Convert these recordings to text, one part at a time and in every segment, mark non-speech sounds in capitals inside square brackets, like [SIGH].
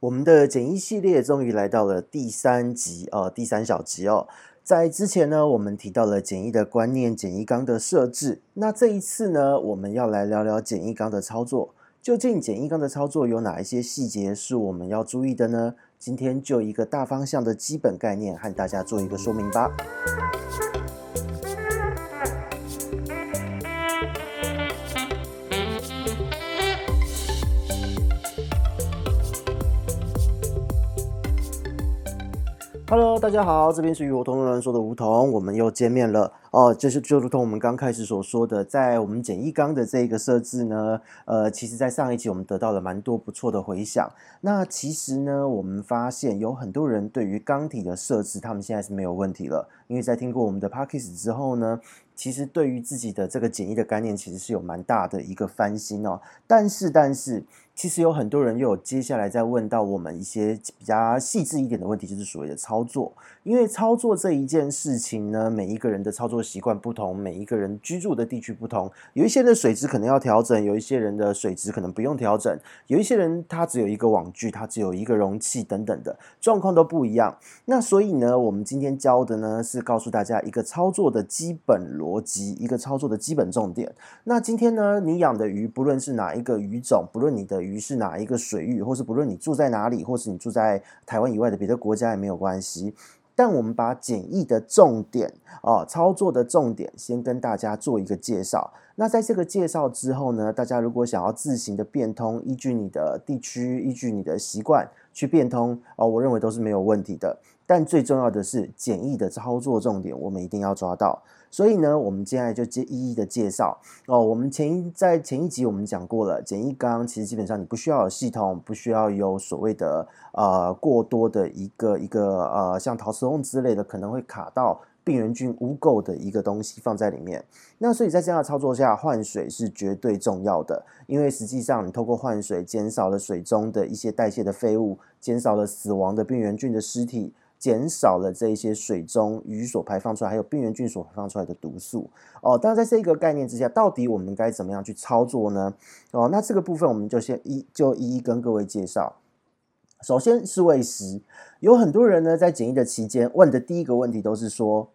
我们的简易系列终于来到了第三集哦，第三小集哦。在之前呢，我们提到了简易的观念、检疫纲的设置。那这一次呢，我们要来聊聊检疫纲的操作。究竟检疫纲的操作有哪一些细节是我们要注意的呢？今天就一个大方向的基本概念和大家做一个说明吧。Hello，大家好，这边是与我同路人说的梧桐，我们又见面了哦。就是就如同我们刚开始所说的，在我们简易缸的这一个设置呢，呃，其实，在上一集我们得到了蛮多不错的回响。那其实呢，我们发现有很多人对于缸体的设置，他们现在是没有问题了，因为在听过我们的 Podcast 之后呢，其实对于自己的这个简易的概念，其实是有蛮大的一个翻新哦。但是，但是。其实有很多人又有接下来再问到我们一些比较细致一点的问题，就是所谓的操作。因为操作这一件事情呢，每一个人的操作习惯不同，每一个人居住的地区不同，有一些的水质可能要调整，有一些人的水质可能不用调整，有一些人他只有一个网具，他只有一个容器等等的状况都不一样。那所以呢，我们今天教的呢是告诉大家一个操作的基本逻辑，一个操作的基本重点。那今天呢，你养的鱼不论是哪一个鱼种，不论你的鱼是哪一个水域，或是不论你住在哪里，或是你住在台湾以外的别的国家也没有关系。但我们把检疫的重点哦，操作的重点先跟大家做一个介绍。那在这个介绍之后呢，大家如果想要自行的变通，依据你的地区，依据你的习惯去变通哦，我认为都是没有问题的。但最重要的是检疫的操作重点，我们一定要抓到。所以呢，我们接下来就接一一的介绍哦。我们前一在前一集我们讲过了，简易缸其实基本上你不需要有系统，不需要有所谓的呃过多的一个一个呃像陶瓷瓮之类的可能会卡到病原菌污垢的一个东西放在里面。那所以在这样的操作下，换水是绝对重要的，因为实际上你透过换水减少了水中的一些代谢的废物，减少了死亡的病原菌的尸体。减少了这一些水中鱼所排放出来，还有病原菌所排放出来的毒素哦。当然，在这个概念之下，到底我们该怎么样去操作呢？哦，那这个部分我们就先一就一一跟各位介绍。首先是喂食，有很多人呢在检疫的期间问的第一个问题都是说：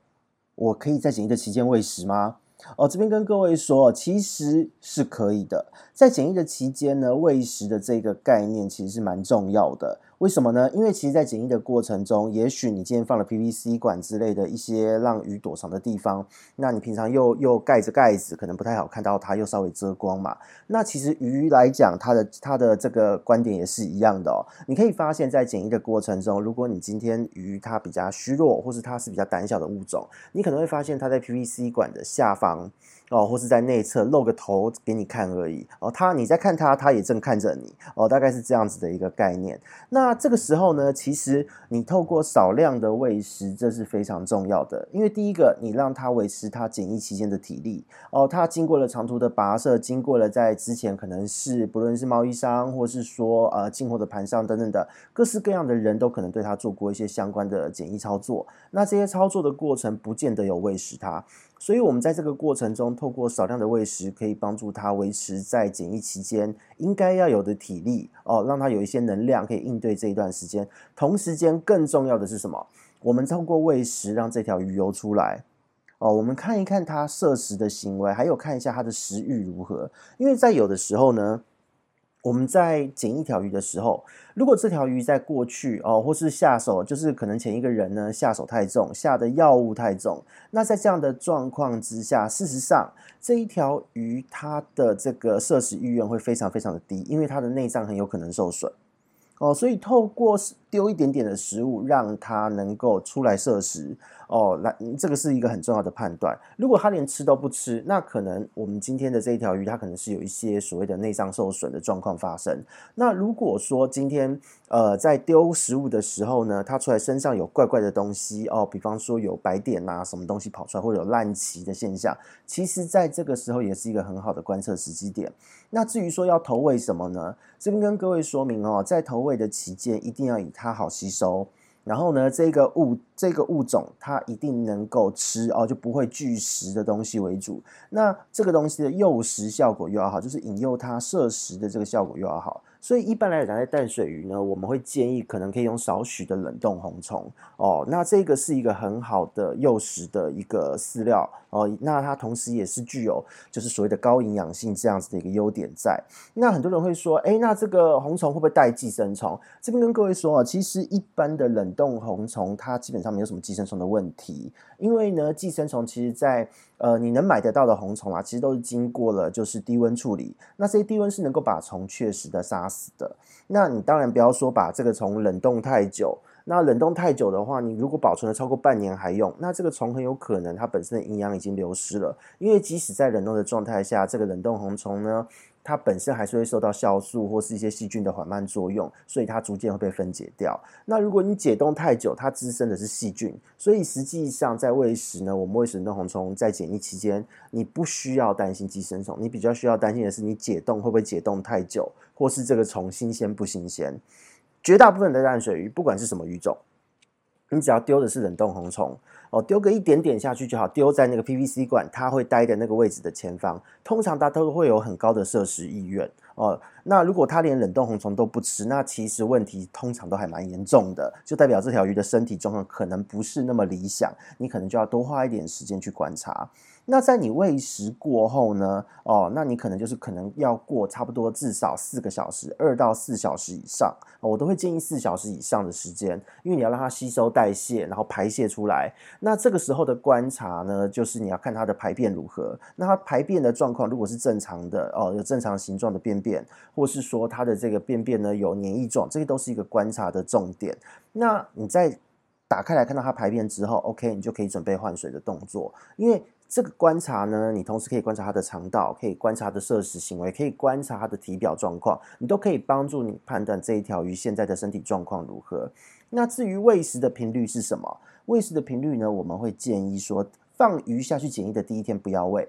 我可以在检疫的期间喂食吗？哦，这边跟各位说，其实是可以的。在检疫的期间呢，喂食的这个概念其实是蛮重要的。为什么呢？因为其实，在检疫的过程中，也许你今天放了 PVC 管之类的一些让鱼躲藏的地方，那你平常又又盖着盖子，可能不太好看到它，又稍微遮光嘛。那其实鱼来讲，它的它的这个观点也是一样的哦。你可以发现，在检疫的过程中，如果你今天鱼它比较虚弱，或是它是比较胆小的物种，你可能会发现它在 PVC 管的下方。哦，或是在内侧露个头给你看而已哦。他你在看他，他也正看着你哦，大概是这样子的一个概念。那这个时候呢，其实你透过少量的喂食，这是非常重要的。因为第一个，你让他维持他检疫期间的体力哦。他经过了长途的跋涉，经过了在之前可能是不论是贸易商，或是说呃进货的盘商等等的各式各样的人都可能对他做过一些相关的检疫操作。那这些操作的过程，不见得有喂食他。所以，我们在这个过程中，透过少量的喂食，可以帮助它维持在检疫期间应该要有的体力哦，让它有一些能量可以应对这一段时间。同时间，更重要的是什么？我们透过喂食让这条鱼游出来哦，我们看一看它摄食的行为，还有看一下它的食欲如何。因为在有的时候呢。我们在捡一条鱼的时候，如果这条鱼在过去哦，或是下手，就是可能前一个人呢下手太重，下的药物太重，那在这样的状况之下，事实上这一条鱼它的这个摄食意愿会非常非常的低，因为它的内脏很有可能受损哦，所以透过丢一点点的食物，让它能够出来摄食。哦，来，这个是一个很重要的判断。如果它连吃都不吃，那可能我们今天的这一条鱼，它可能是有一些所谓的内脏受损的状况发生。那如果说今天呃在丢食物的时候呢，它出来身上有怪怪的东西哦，比方说有白点啊，什么东西跑出来，或者有烂鳍的现象，其实在这个时候也是一个很好的观测时机点。那至于说要投喂什么呢？这边跟各位说明哦，在投喂的期间一定要以它好吸收。然后呢，这个物这个物种它一定能够吃哦，就不会拒食的东西为主。那这个东西的诱食效果又要好，就是引诱它摄食的这个效果又要好。所以一般来讲，在淡水鱼呢，我们会建议可能可以用少许的冷冻红虫哦。那这个是一个很好的诱食的一个饲料哦。那它同时也是具有就是所谓的高营养性这样子的一个优点在。那很多人会说，哎，那这个红虫会不会带寄生虫？这边跟各位说啊，其实一般的冷冻红虫它基本上没有什么寄生虫的问题，因为呢，寄生虫其实在呃你能买得到的红虫啊，其实都是经过了就是低温处理。那这些低温是能够把虫确实的杀死的，那你当然不要说把这个虫冷冻太久，那冷冻太久的话，你如果保存了超过半年还用，那这个虫很有可能它本身的营养已经流失了，因为即使在冷冻的状态下，这个冷冻红虫呢，它本身还是会受到酵素或是一些细菌的缓慢作用，所以它逐渐会被分解掉。那如果你解冻太久，它滋生的是细菌，所以实际上在喂食呢，我们喂食冷冻红虫在检疫期间，你不需要担心寄生虫，你比较需要担心的是你解冻会不会解冻太久，或是这个虫新鲜不新鲜。绝大部分的淡水鱼，不管是什么鱼种，你只要丢的是冷冻红虫。哦，丢个一点点下去就好，丢在那个 PVC 管，它会待的那个位置的前方，通常它都会有很高的摄食意愿哦。那如果它连冷冻红虫都不吃，那其实问题通常都还蛮严重的，就代表这条鱼的身体状况可能不是那么理想，你可能就要多花一点时间去观察。那在你喂食过后呢？哦，那你可能就是可能要过差不多至少四个小时，二到四小时以上，我都会建议四小时以上的时间，因为你要让它吸收代谢，然后排泄出来。那这个时候的观察呢，就是你要看它的排便如何。那它排便的状况如果是正常的，哦，有正常形状的便便，或是说它的这个便便呢有黏液状，这些都是一个观察的重点。那你在打开来看到它排便之后，OK，你就可以准备换水的动作，因为。这个观察呢，你同时可以观察它的肠道，可以观察它的摄食行为，可以观察它的体表状况，你都可以帮助你判断这一条鱼现在的身体状况如何。那至于喂食的频率是什么？喂食的频率呢，我们会建议说，放鱼下去检疫的第一天不要喂，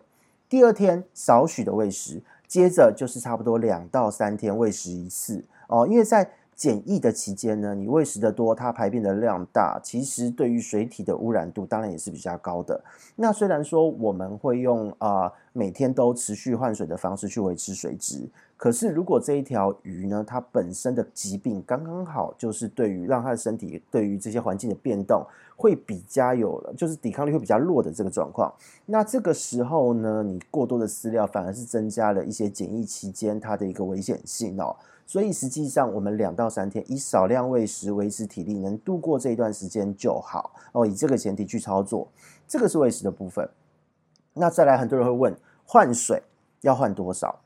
第二天少许的喂食，接着就是差不多两到三天喂食一次。哦，因为在检疫的期间呢，你喂食的多，它排便的量大，其实对于水体的污染度当然也是比较高的。那虽然说我们会用啊、每天都持续换水的方式去维持水质，可是如果这一条鱼呢，它本身的疾病刚刚好就是对于让它的身体对于这些环境的变动会比较有，就是抵抗力会比较弱的这个状况，那这个时候呢，你过多的饲料反而是增加了一些检疫期间它的一个危险性哦。所以实际上，我们两到三天以少量喂食维持体力，能度过这一段时间就好哦。以这个前提去操作，这个是喂食的部分。那再来，很多人会问，换水要换多少？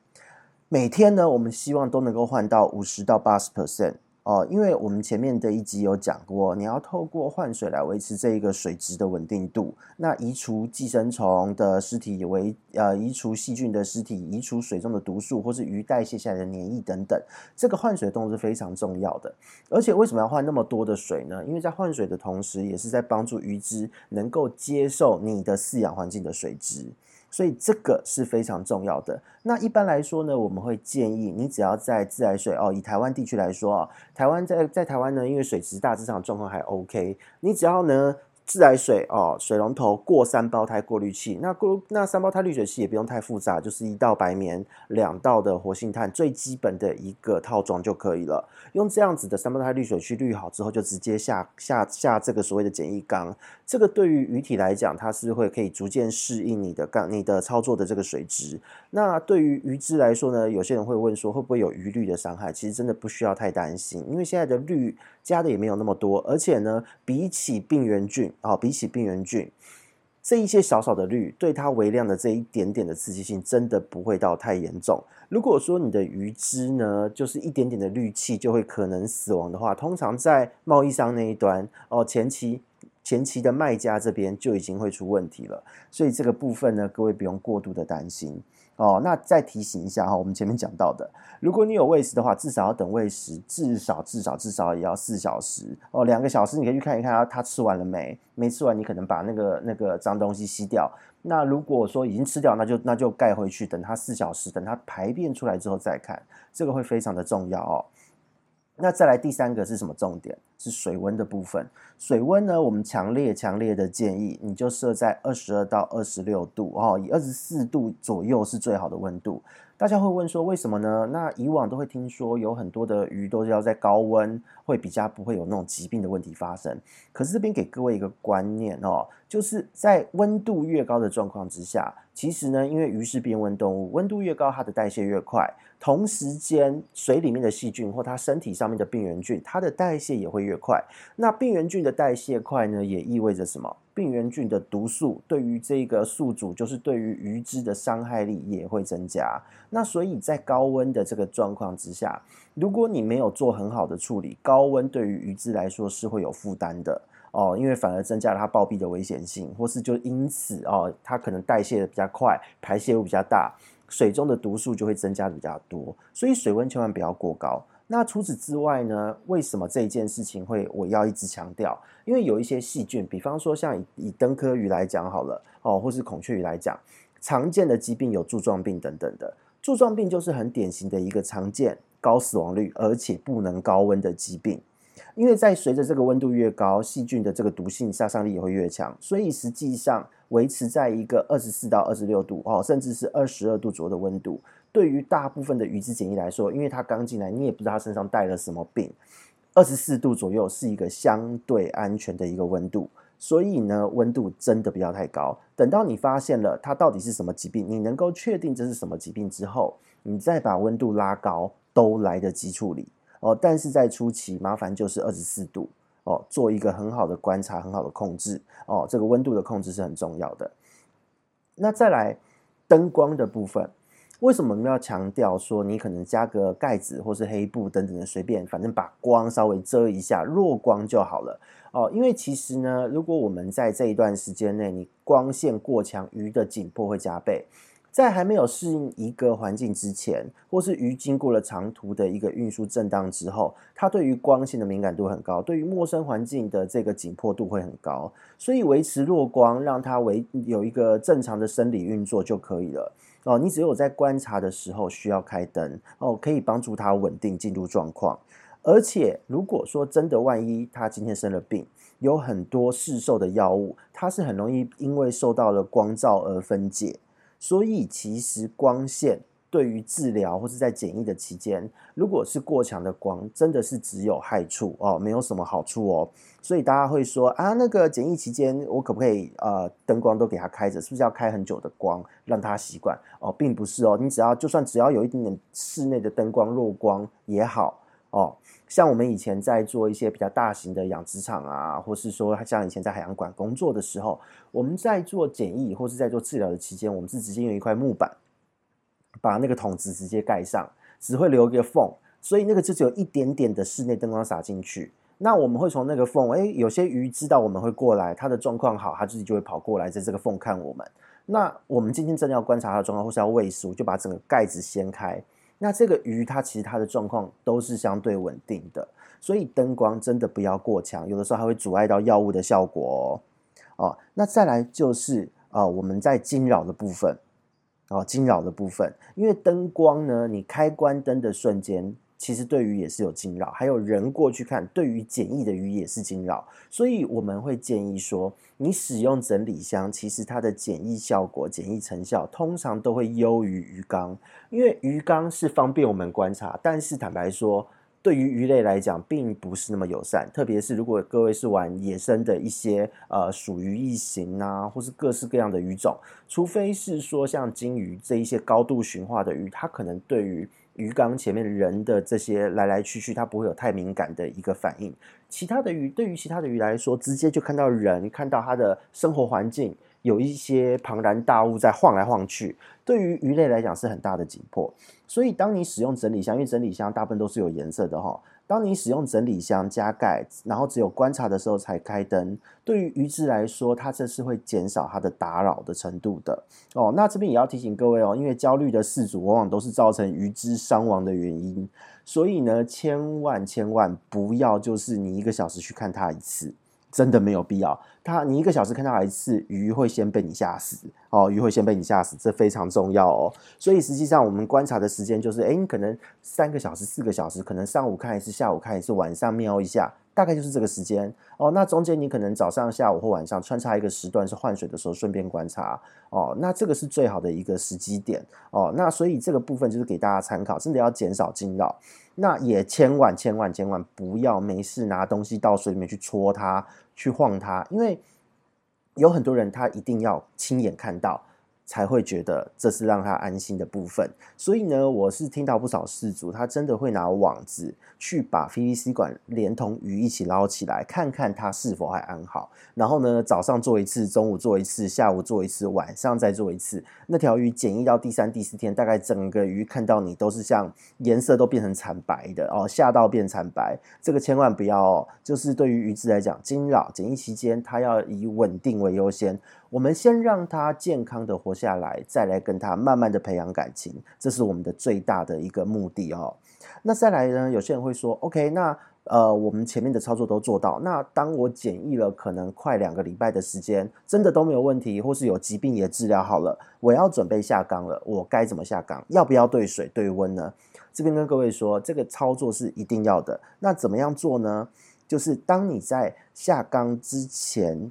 每天呢，我们希望都能够换到五十到八十 percent。哦，因为我们前面的一集有讲过，你要透过换水来维持这一个水质的稳定度，那移除寄生虫的尸体为呃，移除细菌的尸体，移除水中的毒素，或是鱼代谢下来的黏液等等，这个换水动作是非常重要的。而且为什么要换那么多的水呢？因为在换水的同时，也是在帮助鱼只能够接受你的饲养环境的水质。所以这个是非常重要的。那一般来说呢，我们会建议你只要在自来水哦，以台湾地区来说啊，台湾在在台湾呢，因为水质大致上状况还 OK，你只要呢。自来水哦，水龙头过三胞胎过滤器，那过那三胞胎滤水器也不用太复杂，就是一道白棉，两道的活性炭，最基本的一个套装就可以了。用这样子的三胞胎滤水器滤好之后，就直接下下下这个所谓的简易缸。这个对于鱼体来讲，它是会可以逐渐适应你的缸、你的操作的这个水质。那对于鱼只来说呢，有些人会问说，会不会有鱼氯的伤害？其实真的不需要太担心，因为现在的氯加的也没有那么多，而且呢，比起病原菌。啊，比起病原菌，这一些小小的氯，对它微量的这一点点的刺激性，真的不会到太严重。如果说你的鱼只呢，就是一点点的氯气就会可能死亡的话，通常在贸易商那一端，哦，前期前期的卖家这边就已经会出问题了。所以这个部分呢，各位不用过度的担心。哦，那再提醒一下哈，我们前面讲到的，如果你有喂食的话，至少要等喂食，至少至少至少也要四小时哦，两个小时你可以去看一看它它吃完了没？没吃完，你可能把那个那个脏东西吸掉。那如果说已经吃掉，那就那就盖回去，等它四小时，等它排便出来之后再看，这个会非常的重要哦。那再来第三个是什么重点？是水温的部分。水温呢，我们强烈强烈的建议你就设在二十二到二十六度哦，以二十四度左右是最好的温度。大家会问说为什么呢？那以往都会听说有很多的鱼都是要在高温会比较不会有那种疾病的问题发生。可是这边给各位一个观念哦，就是在温度越高的状况之下，其实呢，因为鱼是变温动物，温度越高，它的代谢越快，同时间水里面的细菌或它身体上面的病原菌，它的代谢也会越快。那病原菌的代谢快呢，也意味着什么？病原菌的毒素对于这个宿主，就是对于鱼只的伤害力也会增加。那所以在高温的这个状况之下，如果你没有做很好的处理，高温对于鱼只来说是会有负担的哦，因为反而增加了它暴毙的危险性，或是就因此哦，它可能代谢的比较快，排泄物比较大，水中的毒素就会增加的比较多。所以水温千万不要过高。那除此之外呢？为什么这一件事情会我要一直强调？因为有一些细菌，比方说像以以灯科鱼来讲好了哦，或是孔雀鱼来讲，常见的疾病有柱状病等等的。柱状病就是很典型的一个常见、高死亡率，而且不能高温的疾病。因为在随着这个温度越高，细菌的这个毒性杀伤力也会越强，所以实际上维持在一个二十四到二十六度哦，甚至是二十二度左右的温度。对于大部分的鱼只检疫来说，因为它刚进来，你也不知道它身上带了什么病，二十四度左右是一个相对安全的一个温度，所以呢，温度真的不要太高。等到你发现了它到底是什么疾病，你能够确定这是什么疾病之后，你再把温度拉高，都来得及处理哦。但是在初期，麻烦就是二十四度哦，做一个很好的观察，很好的控制哦。这个温度的控制是很重要的。那再来灯光的部分。为什么我们要强调说，你可能加个盖子或是黑布等等的，随便，反正把光稍微遮一下，弱光就好了哦。因为其实呢，如果我们在这一段时间内，你光线过强，鱼的紧迫会加倍。在还没有适应一个环境之前，或是鱼经过了长途的一个运输震荡之后，它对于光线的敏感度很高，对于陌生环境的这个紧迫度会很高，所以维持弱光，让它维有一个正常的生理运作就可以了。哦，你只有在观察的时候需要开灯哦，可以帮助它稳定进入状况。而且，如果说真的万一它今天生了病，有很多市售的药物，它是很容易因为受到了光照而分解。所以，其实光线对于治疗或是在检疫的期间，如果是过强的光，真的是只有害处哦，没有什么好处哦。所以大家会说啊，那个检疫期间，我可不可以呃灯光都给它开着？是不是要开很久的光让它习惯？哦，并不是哦，你只要就算只要有一点点室内的灯光弱光也好哦。像我们以前在做一些比较大型的养殖场啊，或是说像以前在海洋馆工作的时候，我们在做检疫或是在做治疗的期间，我们是直接用一块木板把那个桶子直接盖上，只会留一个缝，所以那个就只有一点点的室内灯光洒进去。那我们会从那个缝，哎，有些鱼知道我们会过来，它的状况好，它自己就会跑过来，在这个缝看我们。那我们今天真的要观察它的状况，或是要喂食，我就把整个盖子掀开。那这个鱼它其实它的状况都是相对稳定的，所以灯光真的不要过强，有的时候还会阻碍到药物的效果哦。哦，那再来就是啊、我们在惊扰的部分，哦，惊扰的部分，因为灯光呢，你开关灯的瞬间。其实对鱼也是有惊扰，还有人过去看，对于检疫的鱼也是惊扰，所以我们会建议说，你使用整理箱，其实它的检疫效果、检疫成效通常都会优于鱼缸，因为鱼缸是方便我们观察，但是坦白说，对于鱼类来讲，并不是那么友善，特别是如果各位是玩野生的一些呃属于异形啊，或是各式各样的鱼种，除非是说像金鱼这一些高度驯化的鱼，它可能对于鱼缸前面人的这些来来去去，它不会有太敏感的一个反应。其他的鱼，对于其他的鱼来说，直接就看到人，看到它的生活环境有一些庞然大物在晃来晃去，对于鱼类来讲是很大的紧迫。所以，当你使用整理箱，因为整理箱大部分都是有颜色的哈。当你使用整理箱加盖，然后只有观察的时候才开灯，对于鱼只来说，它这是会减少它的打扰的程度的哦。那这边也要提醒各位哦，因为焦虑的饲主往往都是造成鱼只伤亡的原因，所以呢，千万千万不要就是你一个小时去看它一次，真的没有必要。它你一个小时看到一次，鱼会先被你吓死哦，鱼会先被你吓死，这非常重要哦。所以实际上我们观察的时间就是，哎，你可能三个小时、四个小时，可能上午看一次，下午看一次，晚上瞄一下。大概就是这个时间哦，那中间你可能早上、下午或晚上穿插一个时段是换水的时候，顺便观察哦，那这个是最好的一个时机点哦。那所以这个部分就是给大家参考，真的要减少惊扰。那也千万千万千万不要没事拿东西到水里面去戳它、去晃它，因为有很多人他一定要亲眼看到。才会觉得这是让他安心的部分，所以呢，我是听到不少事主，他真的会拿网子去把 PVC 管连同鱼一起捞起来，看看它是否还安好。然后呢，早上做一次，中午做一次，下午做一次，晚上再做一次。那条鱼检疫到第三、第四天，大概整个鱼看到你都是像颜色都变成惨白的哦，吓到变惨白。这个千万不要哦，就是对于鱼子来讲，惊扰检疫期间，它要以稳定为优先。我们先让它健康的活下来，再来跟它慢慢的培养感情，这是我们的最大的一个目的哦。那再来呢，有些人会说，OK，那呃，我们前面的操作都做到，那当我检疫了可能快两个礼拜的时间，真的都没有问题，或是有疾病也治疗好了，我要准备下缸了，我该怎么下缸？要不要对水对温呢？这边跟各位说，这个操作是一定要的。那怎么样做呢？就是当你在下缸之前，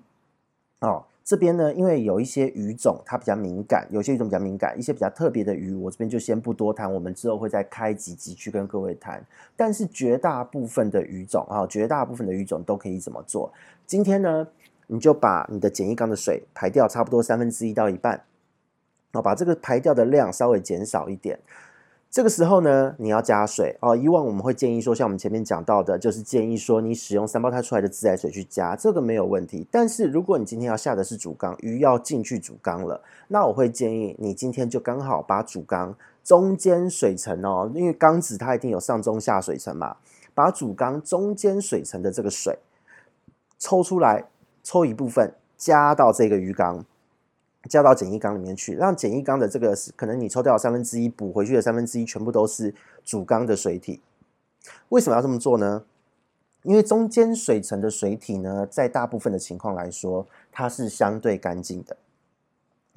哦。这边呢，因为有一些鱼种它比较敏感，有些鱼种比较敏感，一些比较特别的鱼，我这边就先不多谈，我们之后会再开几集去跟各位谈。但是绝大部分的鱼种啊，绝大部分的鱼种都可以怎么做？今天呢，你就把你的简易缸的水排掉差不多三分之一到一半，然哦，把这个排掉的量稍微减少一点。这个时候呢，你要加水哦。以往我们会建议说，像我们前面讲到的，就是建议说你使用三胞胎出来的自来水去加，这个没有问题。但是如果你今天要下的是主缸，鱼要进去主缸了，那我会建议你今天就刚好把主缸中间水层哦，因为缸子它一定有上中下水层嘛，把主缸中间水层的这个水抽出来，抽一部分加到这个鱼缸。加到简易缸里面去，让简易缸的这个可能你抽掉三分之一，补回去的三分之一全部都是主缸的水体。为什么要这么做呢？因为中间水层的水体呢，在大部分的情况来说，它是相对干净的。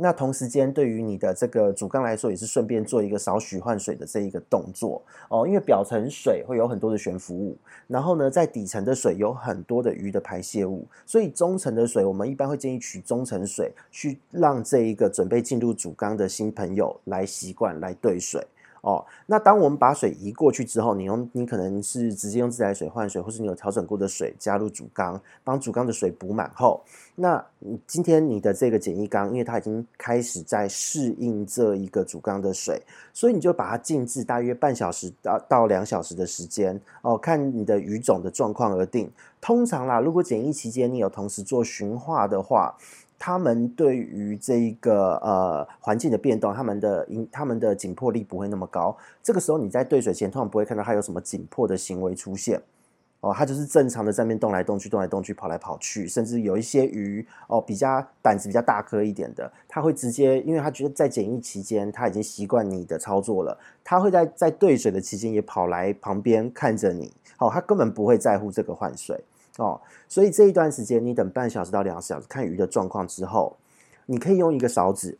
那同时间，对于你的这个主缸来说，也是顺便做一个少许换水的这一个动作哦。因为表层水会有很多的悬浮物，然后呢，在底层的水有很多的鱼的排泄物，所以中层的水，我们一般会建议取中层水，去让这一个准备进入主缸的新朋友来习惯来兑水。哦，那当我们把水移过去之后，你用你可能是直接用自来水换水，或是你有调整过的水加入主缸，帮主缸的水补满后，那今天你的这个简易缸，因为它已经开始在适应这一个主缸的水，所以你就把它静置大约半小时到到两小时的时间哦，看你的鱼种的状况而定。通常啦，如果检疫期间你有同时做循化的话。他们对于这一个呃环境的变动，他们的因他们的紧迫力不会那么高。这个时候你在兑水前，通常不会看到它有什么紧迫的行为出现。哦，它就是正常的在那边动来动去，动来动去，跑来跑去。甚至有一些鱼哦，比较胆子比较大颗一点的，它会直接，因为它觉得在检疫期间，它已经习惯你的操作了，它会在在兑水的期间也跑来旁边看着你。哦，它根本不会在乎这个换水。哦，所以这一段时间，你等半小时到两小时，看鱼的状况之后，你可以用一个勺子，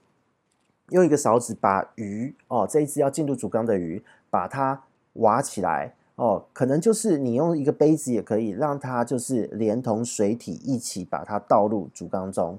用一个勺子把鱼哦，这一只要进入主缸的鱼，把它挖起来哦，可能就是你用一个杯子也可以，让它就是连同水体一起把它倒入主缸中。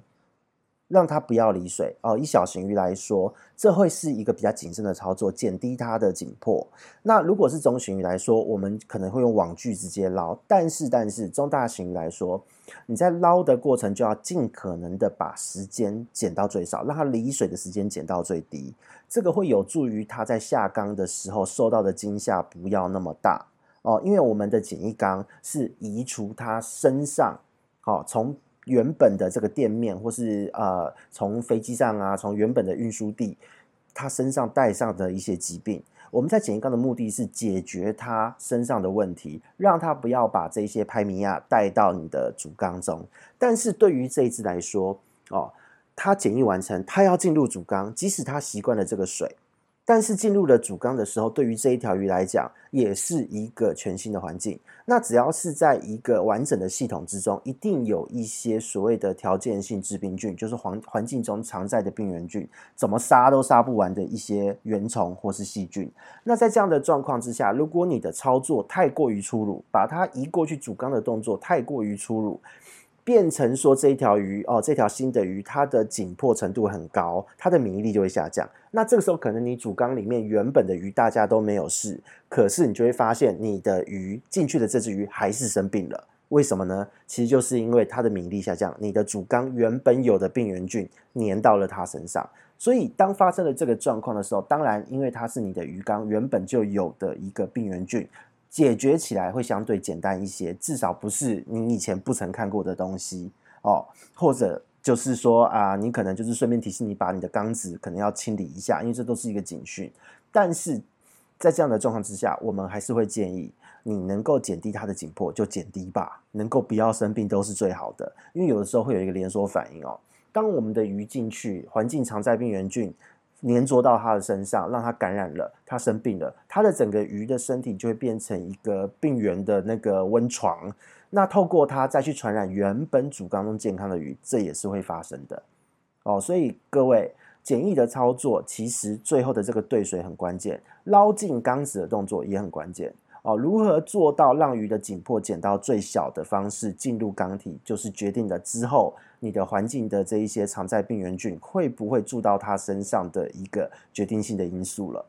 让它不要离水哦。以小型鱼来说，这会是一个比较谨慎的操作，减低它的紧迫。那如果是中型鱼来说，我们可能会用网具直接捞。但是，但是中大型鱼来说，你在捞的过程就要尽可能的把时间减到最少，让它离水的时间减到最低。这个会有助于它在下缸的时候受到的惊吓不要那么大哦。因为我们的检疫缸是移除它身上，哦，从。原本的这个店面，或是呃，从飞机上啊，从原本的运输地，他身上带上的一些疾病，我们在检疫缸的目的是解决他身上的问题，让他不要把这些拍米亚带到你的主缸中。但是对于这一只来说，哦，他检疫完成，他要进入主缸，即使他习惯了这个水，但是进入了主缸的时候，对于这一条鱼来讲，也是一个全新的环境。那只要是在一个完整的系统之中，一定有一些所谓的条件性致病菌，就是环环境中常在的病原菌，怎么杀都杀不完的一些原虫或是细菌。那在这样的状况之下，如果你的操作太过于粗鲁，把它移过去主缸的动作太过于粗鲁。变成说这一条鱼哦，这条新的鱼它的紧迫程度很高，它的免疫力就会下降。那这个时候可能你主缸里面原本的鱼大家都没有事，可是你就会发现你的鱼进去的这只鱼还是生病了。为什么呢？其实就是因为它的免疫力下降，你的主缸原本有的病原菌粘到了它身上。所以当发生了这个状况的时候，当然因为它是你的鱼缸原本就有的一个病原菌。解决起来会相对简单一些，至少不是你以前不曾看过的东西哦，或者就是说啊，你可能就是顺便提醒你把你的缸子可能要清理一下，因为这都是一个警讯。但是在这样的状况之下，我们还是会建议你能够减低它的紧迫就减低吧，能够不要生病都是最好的，因为有的时候会有一个连锁反应哦，当我们的鱼进去，环境常在病原菌。粘着到它的身上，让它感染了，它生病了，它的整个鱼的身体就会变成一个病原的那个温床。那透过它再去传染原本主缸中健康的鱼，这也是会发生的哦。所以各位简易的操作，其实最后的这个兑水很关键，捞进缸子的动作也很关键。哦，如何做到让鱼的紧迫减到最小的方式进入缸体，就是决定了之后你的环境的这一些常在病原菌会不会住到它身上的一个决定性的因素了。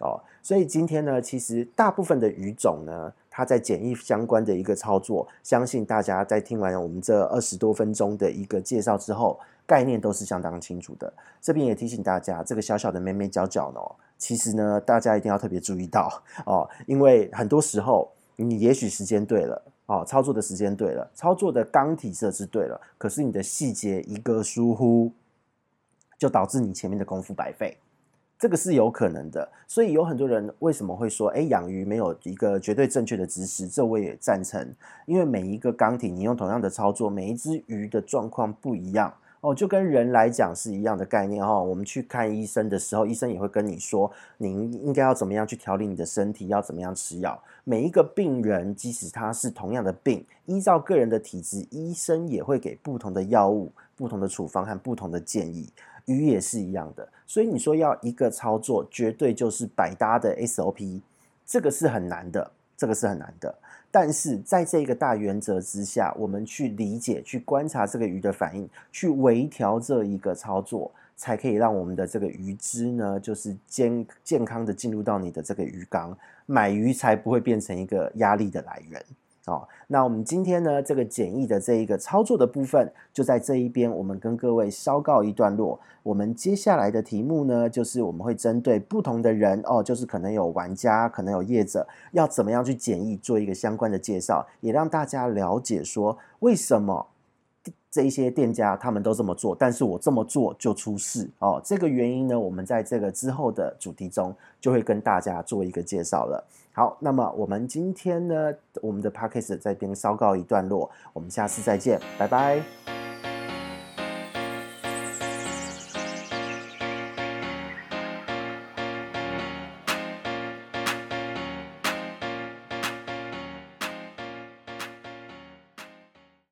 哦，所以今天呢，其实大部分的鱼种呢，它在检疫相关的一个操作，相信大家在听完我们这二十多分钟的一个介绍之后，概念都是相当清楚的。这边也提醒大家，这个小小的眉眉角角呢。其实呢，大家一定要特别注意到 [LAUGHS] 哦，因为很多时候你也许时间对了哦，操作的时间对了，操作的缸体设置对了，可是你的细节一个疏忽，就导致你前面的功夫白费，这个是有可能的。所以有很多人为什么会说，哎，养鱼没有一个绝对正确的知识？这我也赞成，因为每一个缸体你用同样的操作，每一只鱼的状况不一样。哦，就跟人来讲是一样的概念哈。我们去看医生的时候，医生也会跟你说，您应该要怎么样去调理你的身体，要怎么样吃药。每一个病人，即使他是同样的病，依照个人的体质，医生也会给不同的药物、不同的处方和不同的建议。鱼也是一样的，所以你说要一个操作，绝对就是百搭的 SOP，这个是很难的，这个是很难的。但是在这个大原则之下，我们去理解、去观察这个鱼的反应，去微调这一个操作，才可以让我们的这个鱼只呢，就是健健康的进入到你的这个鱼缸，买鱼才不会变成一个压力的来源。哦，那我们今天呢，这个简易的这一个操作的部分，就在这一边，我们跟各位稍告一段落。我们接下来的题目呢，就是我们会针对不同的人哦，就是可能有玩家，可能有业者，要怎么样去简易做一个相关的介绍，也让大家了解说为什么这一些店家他们都这么做，但是我这么做就出事哦。这个原因呢，我们在这个之后的主题中就会跟大家做一个介绍了。好，那么我们今天呢，我们的 podcast 在这边稍告一段落，我们下次再见，拜拜。